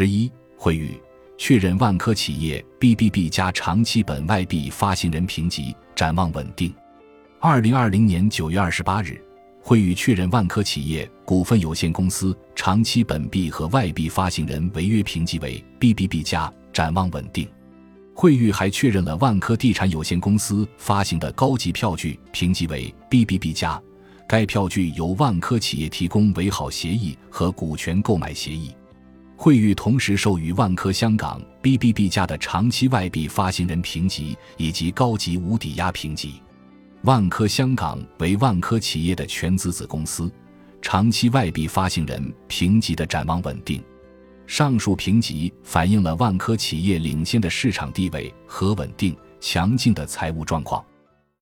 十一，惠誉确认万科企业 BBB 加长期本外币发行人评级展望稳定。二零二零年九月二十八日，惠誉确认万科企业股份有限公司长期本币和外币发行人违约评级为 BBB 加，展望稳定。惠誉还确认了万科地产有限公司发行的高级票据评级为 BBB 加，该票据由万科企业提供为好协议和股权购买协议。惠誉同时授予万科香港 BBB 加的长期外币发行人评级以及高级无抵押评级。万科香港为万科企业的全资子公司，长期外币发行人评级的展望稳定。上述评级反映了万科企业领先的市场地位和稳定、强劲的财务状况。